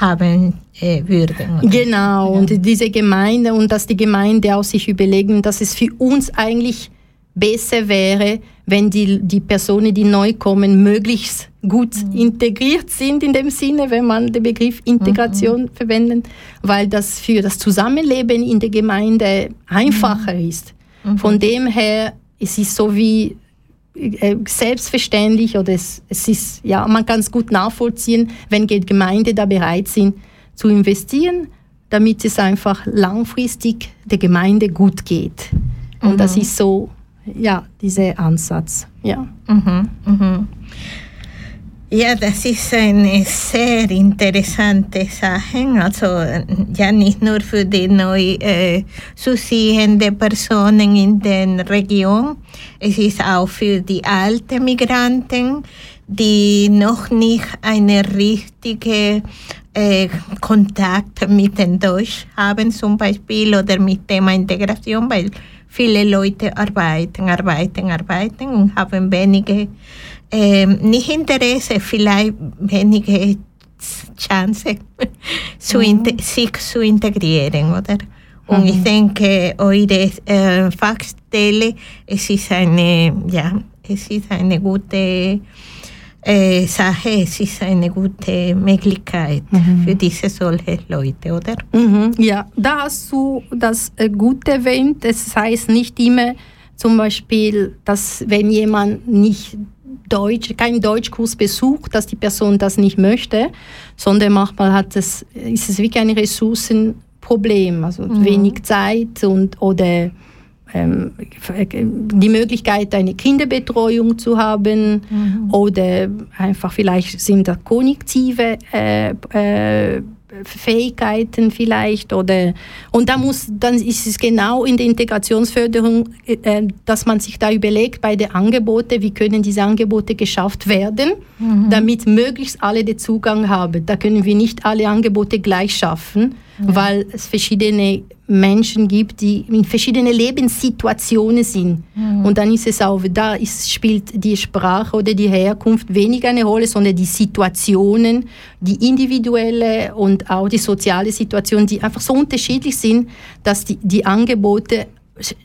haben äh, würden. oder? Genau, und diese Gemeinde und dass die Gemeinde auch sich überlegen, dass es für uns eigentlich besser wäre, wenn die, die Personen, die neu kommen, möglichst gut integriert sind in dem Sinne, wenn man den Begriff Integration verwendet, weil das für das Zusammenleben in der Gemeinde einfacher ist. Von dem her, es ist so wie äh, selbstverständlich oder es, es ist, ja, man kann es gut nachvollziehen, wenn die Gemeinde da bereit sind zu investieren, damit es einfach langfristig der Gemeinde gut geht. Und das ist so, ja, dieser Ansatz. Ja. Mhm, mhm. Ja, das ist eine sehr interessante Sache. Also ja, nicht nur für die neu äh, zu Personen in der Region, es ist auch für die alten Migranten, die noch nicht eine richtige äh, Kontakt mit dem Deutsch haben zum Beispiel oder mit Thema Integration, weil viele Leute arbeiten, arbeiten, arbeiten und haben wenige, ähm, nicht Interesse, vielleicht wenige Chance, [LAUGHS] zu inte- sich zu integrieren, oder? Und ich denke, eure äh, Fachstelle, es ist eine, ja, es ist eine gute äh, Sache, es ist eine gute Möglichkeit für diese solche Leute, oder? Mhm, ja, da hast du das äh, gut erwähnt. Es heißt nicht immer zum Beispiel, dass wenn jemand nicht Deutsch, keinen Deutschkurs besucht, dass die Person das nicht möchte, sondern manchmal hat es, ist es wirklich ein Ressourcenproblem, also wenig Zeit und oder die Möglichkeit, eine Kinderbetreuung zu haben oder einfach vielleicht sind da kognitive äh, äh, Fähigkeiten vielleicht oder und da muss dann ist es genau in der Integrationsförderung, äh, dass man sich da überlegt bei den Angeboten, wie können diese Angebote geschafft werden, damit möglichst alle den Zugang haben. Da können wir nicht alle Angebote gleich schaffen, weil es verschiedene Menschen gibt, die in verschiedenen Lebenssituationen sind. Und dann ist es auch, da ist, spielt die Sprache oder die Herkunft weniger eine Rolle, sondern die Situationen, die individuelle und auch die soziale Situation, die einfach so unterschiedlich sind, dass die, die Angebote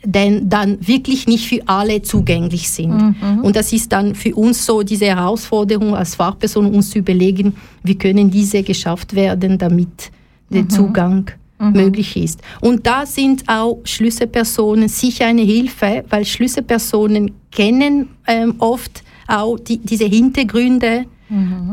denn dann wirklich nicht für alle zugänglich sind. Und das ist dann für uns so diese Herausforderung als Fachperson, uns zu überlegen, wie können diese geschafft werden, damit der Zugang möglich ist. Und da sind auch Schlüsselpersonen sicher eine Hilfe, weil Schlüsselpersonen kennen ähm, oft auch die, diese Hintergründe,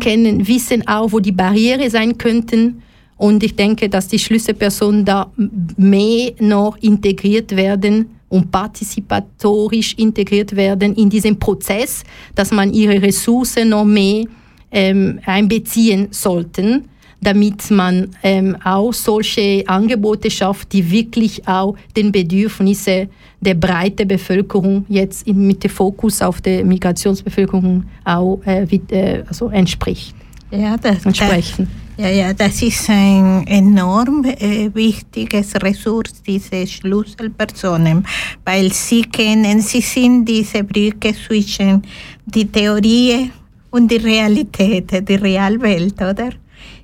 kennen, wissen auch, wo die Barriere sein könnten. Und ich denke, dass die Schlüsselpersonen da mehr noch integriert werden und partizipatorisch integriert werden in diesen Prozess, dass man ihre Ressourcen noch mehr ähm, einbeziehen sollten, damit man ähm, auch solche Angebote schafft, die wirklich auch den Bedürfnissen der breiten Bevölkerung jetzt in, mit dem Fokus auf der Migrationsbevölkerung auch äh, wie, äh, also entspricht, Ja, das, das, entsprechen. ja, ja, das ist ein enorm äh, wichtiges Ressource, diese Schlüsselpersonen, weil sie kennen, sie sind diese Brücke zwischen die Theorie und die Realität, die Realwelt, oder?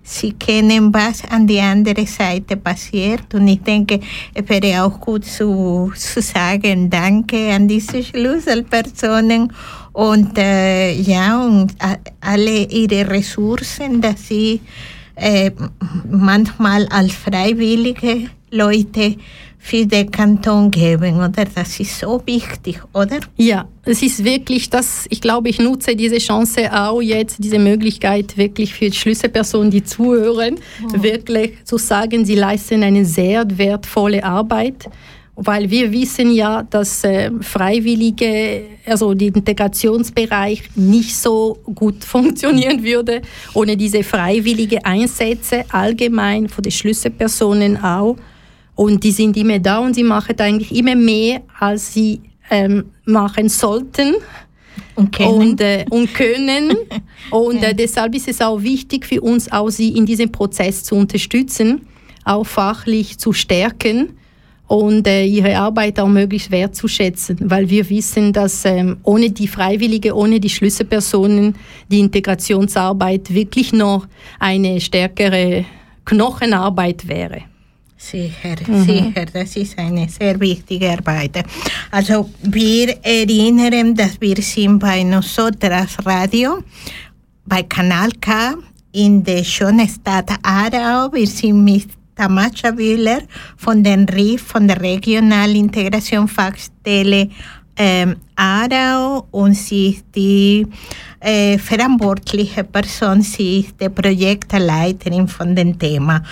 Sie kennen, was an die andere Seite passiert. Und ich denke, es wäre auch gut zu, zu sagen, danke an diese Schlüsselpersonen und äh, ja, und alle ihre Ressourcen, dass sie äh, manchmal als freiwillige Leute für den Kanton geben, oder? Das ist so wichtig, oder? Ja, es ist wirklich das, ich glaube, ich nutze diese Chance auch jetzt, diese Möglichkeit wirklich für Schlüsselpersonen, die zuhören, wirklich zu sagen, sie leisten eine sehr wertvolle Arbeit. Weil wir wissen ja, dass äh, Freiwillige, also der Integrationsbereich nicht so gut [LAUGHS] funktionieren würde ohne diese freiwillige Einsätze allgemein von den Schlüsselpersonen auch. Und die sind immer da und sie machen eigentlich immer mehr, als sie ähm, machen sollten Und können. und, äh, und können. [LAUGHS] und äh, deshalb ist es auch wichtig für uns, auch sie in diesem Prozess zu unterstützen, auch fachlich zu stärken und äh, ihre Arbeit auch möglichst wertzuschätzen, weil wir wissen, dass ähm, ohne die Freiwillige, ohne die Schlüsselpersonen die Integrationsarbeit wirklich noch eine stärkere Knochenarbeit wäre. Sicher, sicher, das ist eine sehr wichtige Arbeit. Also wir erinnern, dass wir sind bei Nosotras Radio, bei Kanal K in der schönen Stadt Aarau. Wir sind mit Tamascha Wühler von den RIF, von der Regionalintegration Fachstelle ähm, Aarau und sie ist die äh, verantwortliche Person, sie ist die Projektleiterin von dem Thema.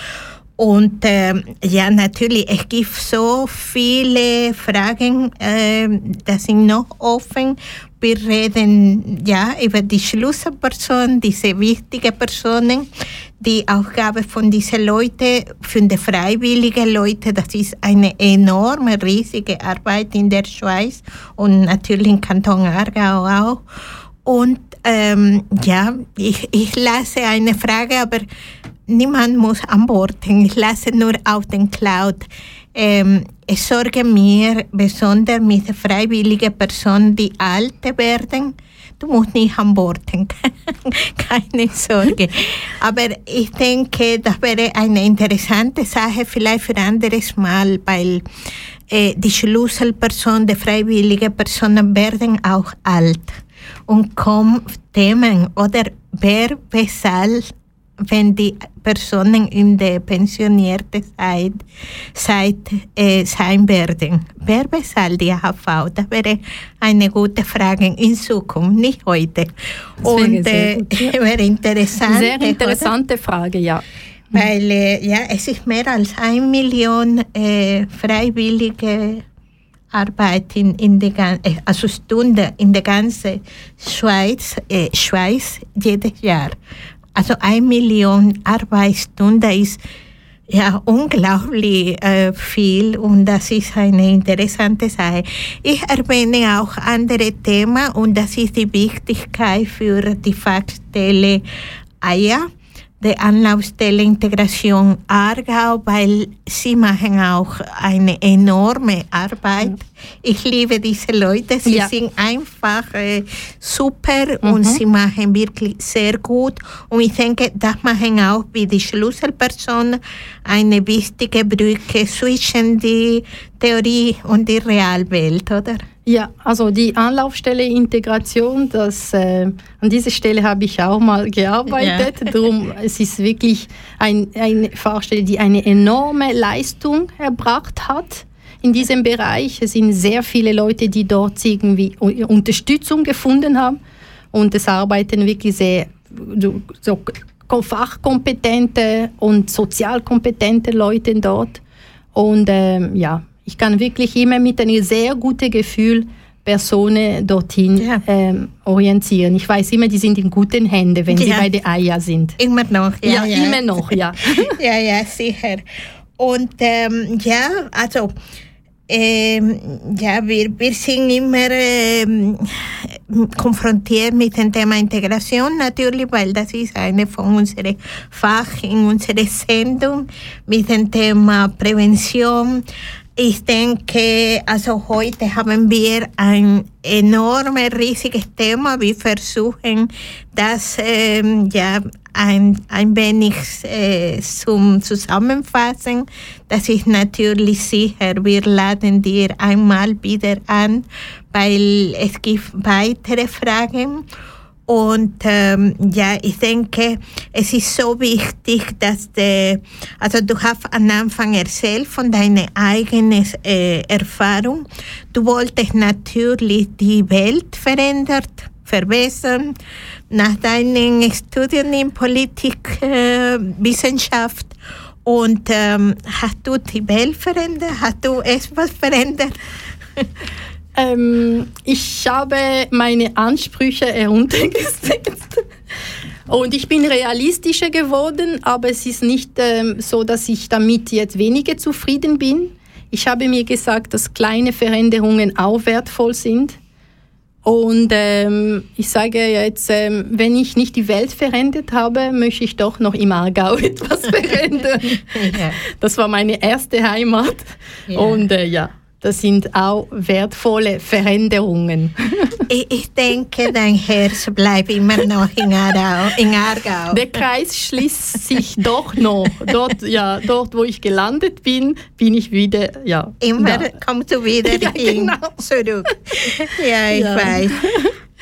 Und ähm, ja, natürlich, es gibt so viele Fragen, ähm, das sind noch offen. Wir reden ja über die Schlüsselpersonen, diese wichtigen Personen. Die Aufgabe von diesen Leuten, für die freiwilligen Leute, das ist eine enorme, riesige Arbeit in der Schweiz und natürlich im Kanton Aargau auch. Und ähm, ja, ich, ich lasse eine Frage, aber niemand muss antworten. Ich lasse nur auf den Cloud. Ähm, ich sorge mir besonders mit freiwilligen Personen, die alt werden. Du musst nicht antworten, [LAUGHS] keine Sorge. Aber ich denke, das wäre eine interessante Sache, vielleicht für ein anderes Mal, weil äh, die Schlüsselpersonen, die freiwilligen Personen werden auch alt und kommen Themen oder wer bezahlt wenn die Personen in der pensionierten Zeit, Zeit äh, sein werden. Wer bezahlt die AHV? Das wäre eine gute Frage in Zukunft, nicht heute. Das wäre Und äh, gut, ja. wäre interessant. Sehr interessante Frage, ja. Oder? Weil äh, ja, es ist mehr als eine Million äh, freiwillige Arbeit in, in äh, also Stunde in der ganzen Schweiz, äh, Schweiz jedes Jahr. Also eine Million Arbeitsstunden ist ja unglaublich äh, viel und das ist eine interessante Sache. Ich erwähne auch andere Themen und das ist die Wichtigkeit für die Fachstelle AYA der Anlaufstelle Integration Aargau, weil sie machen auch eine enorme Arbeit. Ich liebe diese Leute, sie Ja. sind einfach äh, super und sie machen wirklich sehr gut. Und ich denke, das machen auch wie die Schlüsselpersonen eine wichtige Brücke zwischen die Theorie und die Realwelt, oder? Ja, also die Anlaufstelle Integration, das, äh, an dieser Stelle habe ich auch mal gearbeitet. Darum, es ist wirklich ein, eine Fachstelle, die eine enorme Leistung erbracht hat in diesem Bereich. Es sind sehr viele Leute, die dort irgendwie Unterstützung gefunden haben und es arbeiten wirklich sehr so fachkompetente und sozialkompetente Leute dort. Und ähm, ja, ich kann wirklich immer mit einem sehr guten Gefühl Personen dorthin Ja. ähm, orientieren. Ich weiß immer, die sind in guten Händen, wenn sie Ja. bei der AIA sind. Immer noch, Ja, immer noch, ja. [LAUGHS] ja, ja, sicher. Und ähm, ja, also ähm, ja, wir, wir sind immer ähm, konfrontiert mit dem Thema Integration natürlich, weil das ist eine von unseren Fach in unserer Sendung mit dem Thema Prävention. Ich denke, also heute haben wir ein enormes, riesiges Thema. Wir versuchen, das ähm, ja, ein, ein wenig äh, zum Zusammenfassen. Das ist natürlich sicher. Wir laden dir einmal wieder an, weil es gibt weitere Fragen. Und ähm, ja, ich denke, es ist so wichtig, dass der, also du hast am Anfang erzählt von deiner eigenen äh, Erfahrung. Du wolltest natürlich die Welt verändern, verbessern. Nach deinen Studien in Politikwissenschaft äh, und ähm, hast du die Welt verändert? Hast du etwas verändert? [LAUGHS] Ähm, ich habe meine Ansprüche heruntergesetzt. Und ich bin realistischer geworden, aber es ist nicht ähm, so, dass ich damit jetzt weniger zufrieden bin. Ich habe mir gesagt, dass kleine Veränderungen auch wertvoll sind. Und ähm, ich sage jetzt, ähm, wenn ich nicht die Welt verändert habe, möchte ich doch noch im Aargau [LAUGHS] etwas verändern. [LAUGHS] ja. Das war meine erste Heimat. Ja. Und äh, ja, das sind auch wertvolle Veränderungen. [LAUGHS] Ich, ich, denke, dein Herz bleibt immer noch in Aargau. In Aargau. Der Kreis schließt sich doch noch. Dort, ja, dort, wo ich gelandet bin, bin ich wieder, ja. Immer da. kommst du wieder [LAUGHS] ja, genau. zurück. Ja, ich ja. weiß.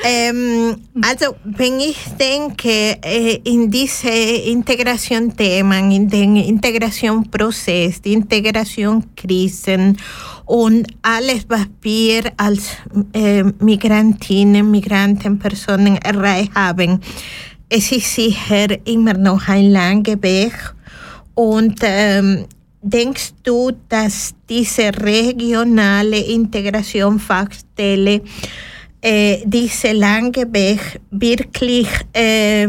Ähm, also wenn ich denke äh, in diese Integration-Themen, in den Integration-Prozess, die Integration-Krisen und alles, was wir als äh, Migrantinnen, Migranten, Personen erreicht haben, es ist sicher immer noch ein langer Weg. Und ähm, denkst du, dass diese regionale Integration-Fachstelle äh, diese lange Weg wirklich äh,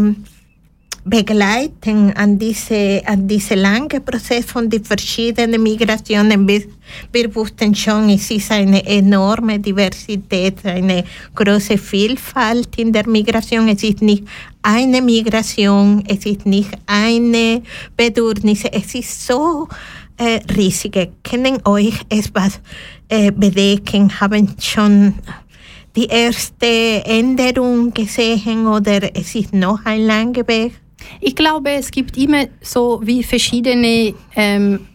begleiten an diese, an diese lange Prozess von den verschiedenen Migrationen. Wir, wir wussten schon, es ist eine enorme Diversität, eine große Vielfalt in der Migration. Es ist nicht eine Migration, es ist nicht eine Bedürfnis, es ist so äh, riesig. Können euch etwas äh, bedecken, haben schon die erste Änderung gesehen oder es ist noch ein langer Weg? Ich glaube, es gibt immer so wie verschiedene ähm,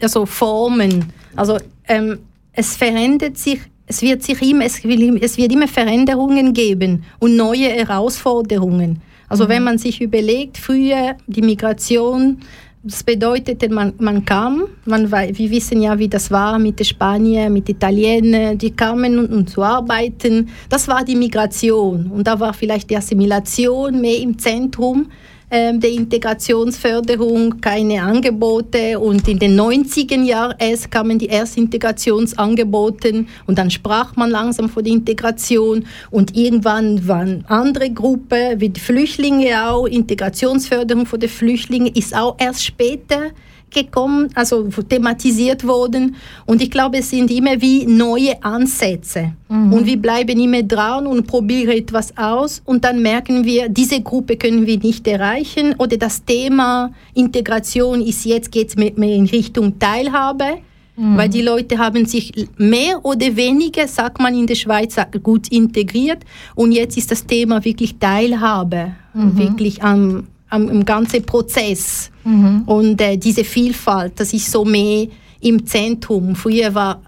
also Formen. Also ähm, es verändert sich, es wird sich immer, es, wird immer Veränderungen geben und neue Herausforderungen. Also mhm. wenn man sich überlegt, früher die Migration das bedeutete, man, man kam, man, wir wissen ja, wie das war mit den Spaniern, mit den Italienern, die kamen, um, um zu arbeiten. Das war die Migration und da war vielleicht die Assimilation mehr im Zentrum ähm, der Integrationsförderung, keine Angebote. Und in den 90er Jahren erst kamen die ersten Integrationsangebote und dann sprach man langsam von der Integration. Und irgendwann waren andere Gruppen, wie die Flüchtlinge auch, Integrationsförderung von den Flüchtlingen ist auch erst später gekommen, also thematisiert worden. Und ich glaube, es sind immer wie neue Ansätze. Mhm. Und wir bleiben immer dran und probieren etwas aus. Und dann merken wir, diese Gruppe können wir nicht erreichen. Oder das Thema Integration ist jetzt geht mehr in Richtung Teilhabe. Mhm. Weil die Leute haben sich mehr oder weniger, sagt man in der Schweiz, gut integriert. Und jetzt ist das Thema wirklich Teilhabe, mhm. wirklich am, am, im ganzen Prozess. Mhm. Und äh, diese Vielfalt, das ist so mehr im Zentrum. Früher war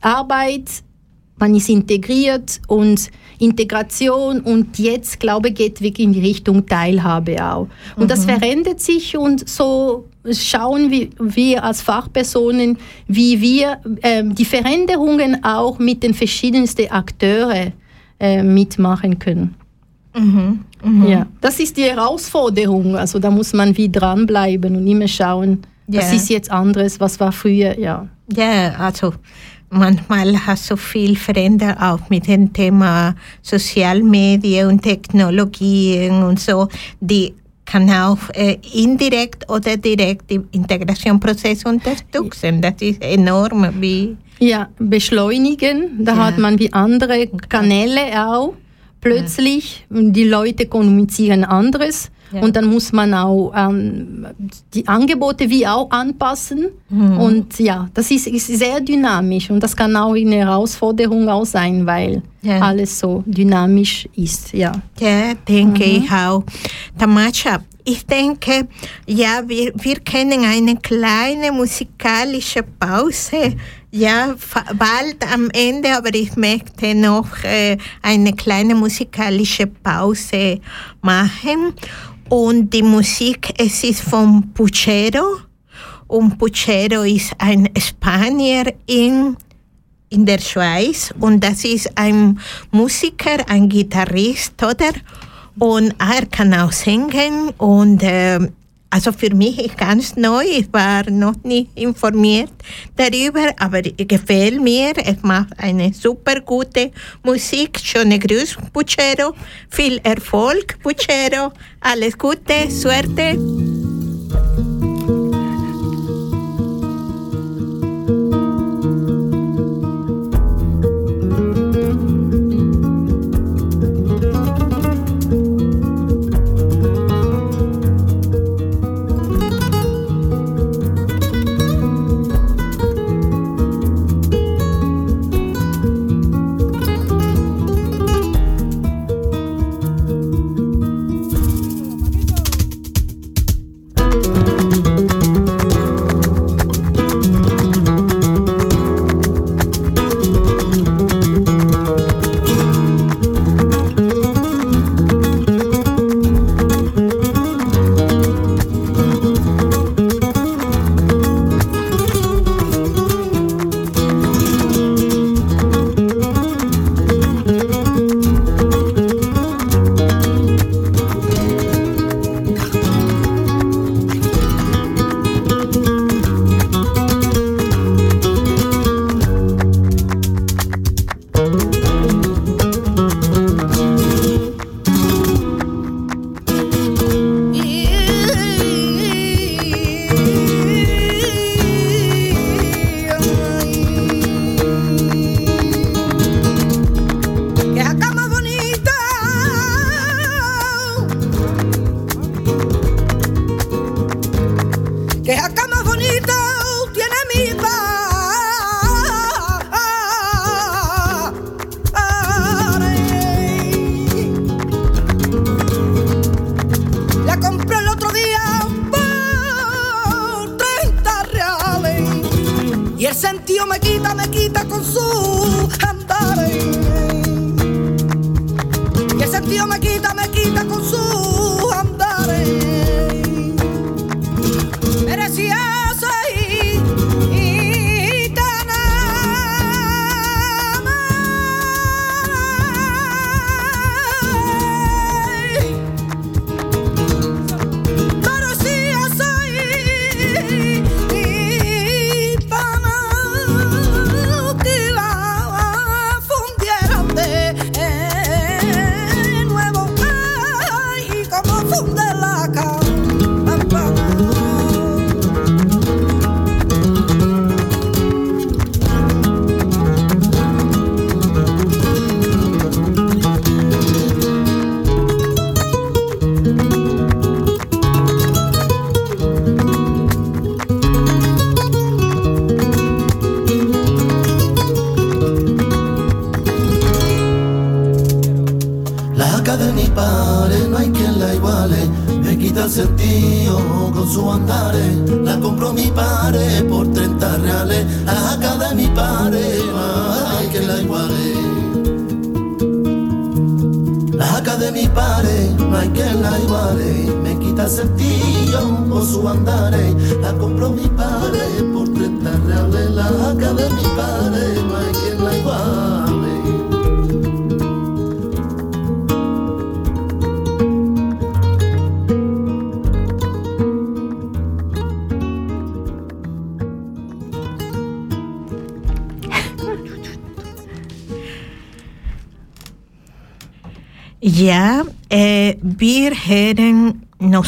Arbeit, man ist integriert und Integration und jetzt, glaube ich, geht wirklich in die Richtung Teilhabe auch. Und mhm. das verändert sich und so schauen wir, wir als Fachpersonen, wie wir äh, die Veränderungen auch mit den verschiedensten Akteuren äh, mitmachen können. Mhm. Mhm. Ja, das ist die Herausforderung. Also da muss man wie dranbleiben und immer schauen, yeah. was ist jetzt anderes, was war früher, ja. Ja, also manchmal hast du viel verändert, auch mit dem Thema Sozialmedien und Technologien und so, die kann auch äh, indirekt oder direkt den Integrationsprozess unterstützen. Das ist enorm. Wie ja, beschleunigen. Da ja. hat man wie andere Kanäle auch plötzlich. Ja. Die Leute kommunizieren anderes. Ja. Und dann muss man auch ähm, die Angebote wie auch anpassen. Mhm. Und ja, das ist, ist, sehr dynamisch und das kann auch eine Herausforderung auch sein, weil ja. alles so dynamisch ist. Ja, ja denke mhm. ich auch. Tamascha, ich denke, ja, wir, wir kennen eine kleine musikalische Pause. Ja, bald am Ende, aber ich möchte noch äh, eine kleine musikalische Pause machen. Und die Musik, es ist von Puchero. Und Puchero ist ein Spanier in, in der Schweiz. Und das ist ein Musiker, ein Gitarrist, oder? Und er kann auch singen und äh, also für mich ist ganz neu, ich war noch nicht informiert darüber, aber gefällt mir. Es macht eine super gute Musik. Schöne Grüße, Puchero. Viel Erfolg, Puchero. Alles Gute, Suerte.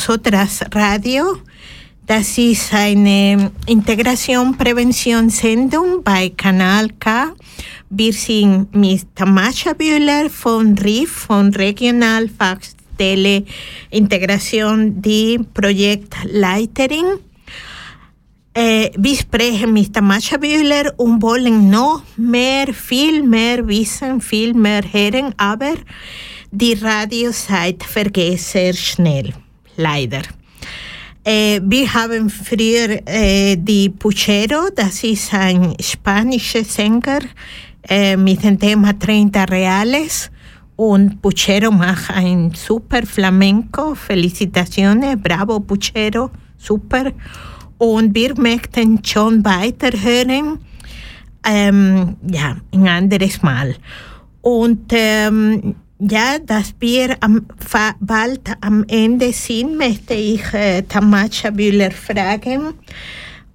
Nosotras Radio. Das ist eine Integration-Prävention-Sendung bei Kanal K. Wir sind mit Tamascha Bühler von RIF, von Regionalfachstelle Integration, die Projektleiterin. Äh, wir sprechen mit Tamascha Bühler und wollen noch mehr, viel mehr wissen, viel mehr hören, aber die Radiozeit vergeht sehr schnell, leider. Äh, wir haben früher äh, die Puchero, das ist ein spanischer Sänger äh, mit dem Thema 30 Reales. Und Puchero macht ein super Flamenco. Felicitaciones, bravo Puchero, super. Und wir möchten schon weiterhören, ähm, ja, ein anderes Mal. Und ähm, ja, dass wir am, bald am Ende sind, möchte ich äh, Tamacha Bühler fragen,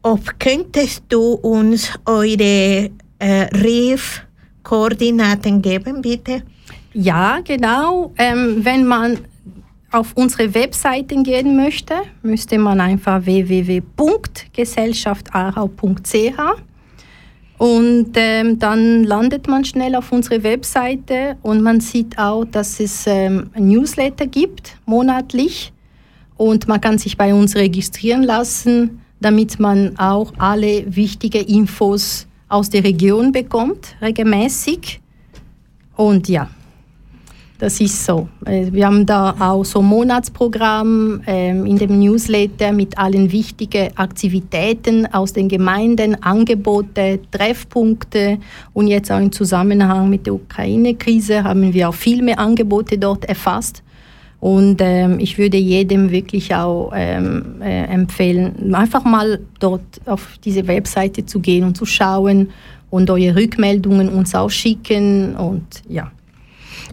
ob könntest du uns eure äh, RIF-Koordinaten geben, bitte? Ja, genau. Ähm, wenn man auf unsere Webseiten gehen möchte, müsste man einfach www.gesellschaftarau.ch und ähm, dann landet man schnell auf unsere Webseite und man sieht auch, dass es ähm, Newsletter gibt, monatlich. Und man kann sich bei uns registrieren lassen, damit man auch alle wichtigen Infos aus der Region bekommt, regelmäßig. Und ja, das ist so. Äh, Wir haben da auch so ein Monatsprogramm ähm, in dem Newsletter mit allen wichtigen Aktivitäten aus den Gemeinden, Angebote, Treffpunkte und jetzt auch im Zusammenhang mit der Ukraine-Krise haben wir auch viel mehr Angebote dort erfasst. Und ähm, ich würde jedem wirklich auch ähm, äh, empfehlen, einfach mal dort auf diese Webseite zu gehen und zu schauen und eure Rückmeldungen uns auch schicken und ja.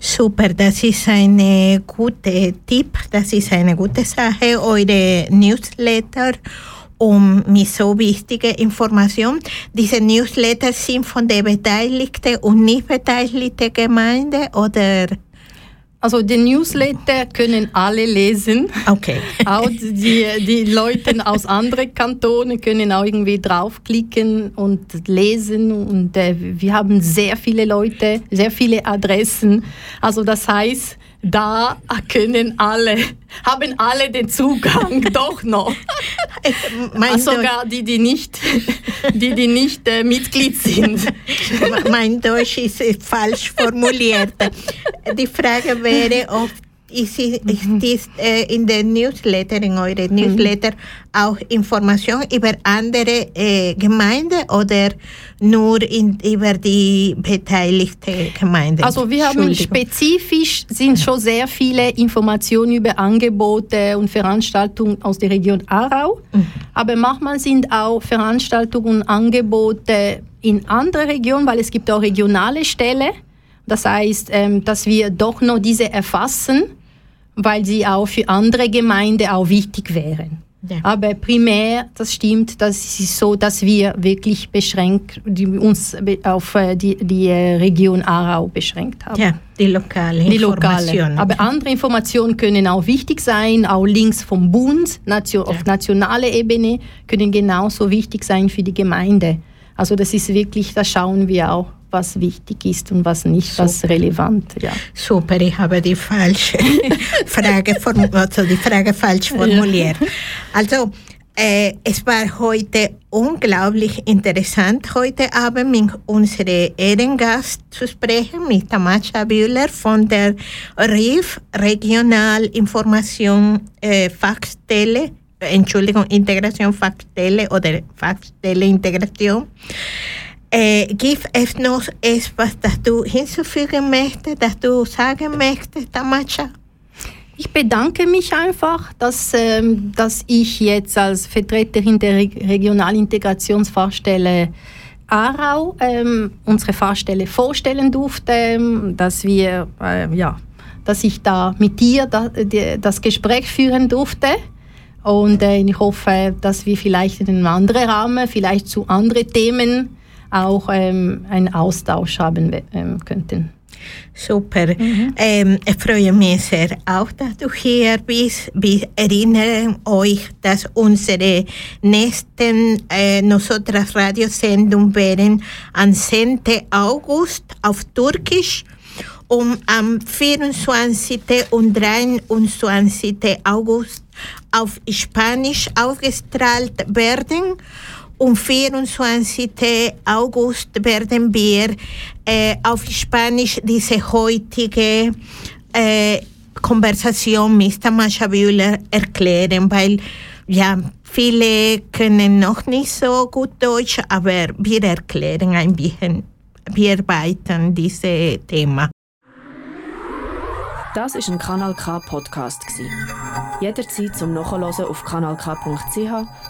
Super, das ist ein guter Tipp, das ist eine gute Sache, eure Newsletter um mit so wichtige Informationen. Diese Newsletter sind von der beteiligten und nicht beteiligten Gemeinde oder? Also den Newsletter können alle lesen. Okay. [LAUGHS] auch die, die Leute aus anderen Kantonen können auch irgendwie draufklicken und lesen. Und äh, wir haben sehr viele Leute, sehr viele Adressen. Also das heißt, da können alle, haben alle den Zugang, [LAUGHS] doch noch. Mein Also sogar die, die nicht, [LAUGHS] die, die nicht äh, Mitglied sind. [LAUGHS] mein Deutsch ist äh, falsch formuliert. Die Frage wäre, ob ist, ist äh, in der Newsletter, in eure Newsletter auch Information über andere äh, Gemeinden oder nur in, über die beteiligte Gemeinde? Also wir haben spezifisch sind schon sehr viele Informationen über Angebote und Veranstaltungen aus der Region Aarau, mhm. aber manchmal sind auch Veranstaltungen und Angebote in anderen Regionen, weil es gibt auch regionale Stellen. Das heißt, ähm, dass wir doch noch diese erfassen, weil sie auch für andere Gemeinden auch wichtig wären. Ja. Aber primär, das stimmt, das ist so, dass wir wirklich beschränkt, die, uns auf äh, die, die äh, Region Aarau beschränkt haben. Ja, die lokale die Informationen. Lokale. Aber andere Informationen können auch wichtig sein, auch Links vom Bund nation, ja. auf nationaler Ebene können genauso wichtig sein für die Gemeinde. Also das ist wirklich, da schauen wir auch was wichtig ist und was nicht, Super. was relevant. Ja. Super, ich habe die falsche [LAUGHS] Frage, also die Frage falsch formuliert. Ja. Also äh, es war heute unglaublich interessant, heute Abend mit unserem Ehrengast zu sprechen, mit Tamascha Bühler von der RIF, Regionalinformation äh, Fachstelle, Entschuldigung, Integration Fachstelle oder Fachstelle Integration. Äh, gibt es noch etwas, das du hinzufügen möchtest, das du sagen möchtest, Tamacha? Ich bedanke mich einfach, dass, ähm, dass ich jetzt als Vertreterin der Re Regionalintegrationsfachstelle Aarau ähm, unsere Fachstelle vorstellen durfte, dass wir, äh, ja, dass ich da mit dir da, die, das Gespräch führen durfte. Und äh, ich hoffe, dass wir vielleicht in einem anderen Rahmen, vielleicht zu anderen Themen auch ähm, einen Austausch haben ähm, könnten. Super. Mhm. Ähm, ich freue mich sehr auch, dass du hier bist. Wir erinnern euch, dass unsere nächsten äh, nosotras Radiosendung werden am 10. August auf Türkisch um am 24. und 23. August auf Spanisch ausgestrahlt werden um 24. August werden wir äh, auf Spanisch diese heutige äh, Konversation mit Tamascha Bühler erklären, weil ja, viele können noch nicht so gut Deutsch, aber wir erklären ein bisschen, wir arbeiten dieses Thema. Das ist ein Kanal K Podcast Jederzeit zum Nachhören auf kanalk.ch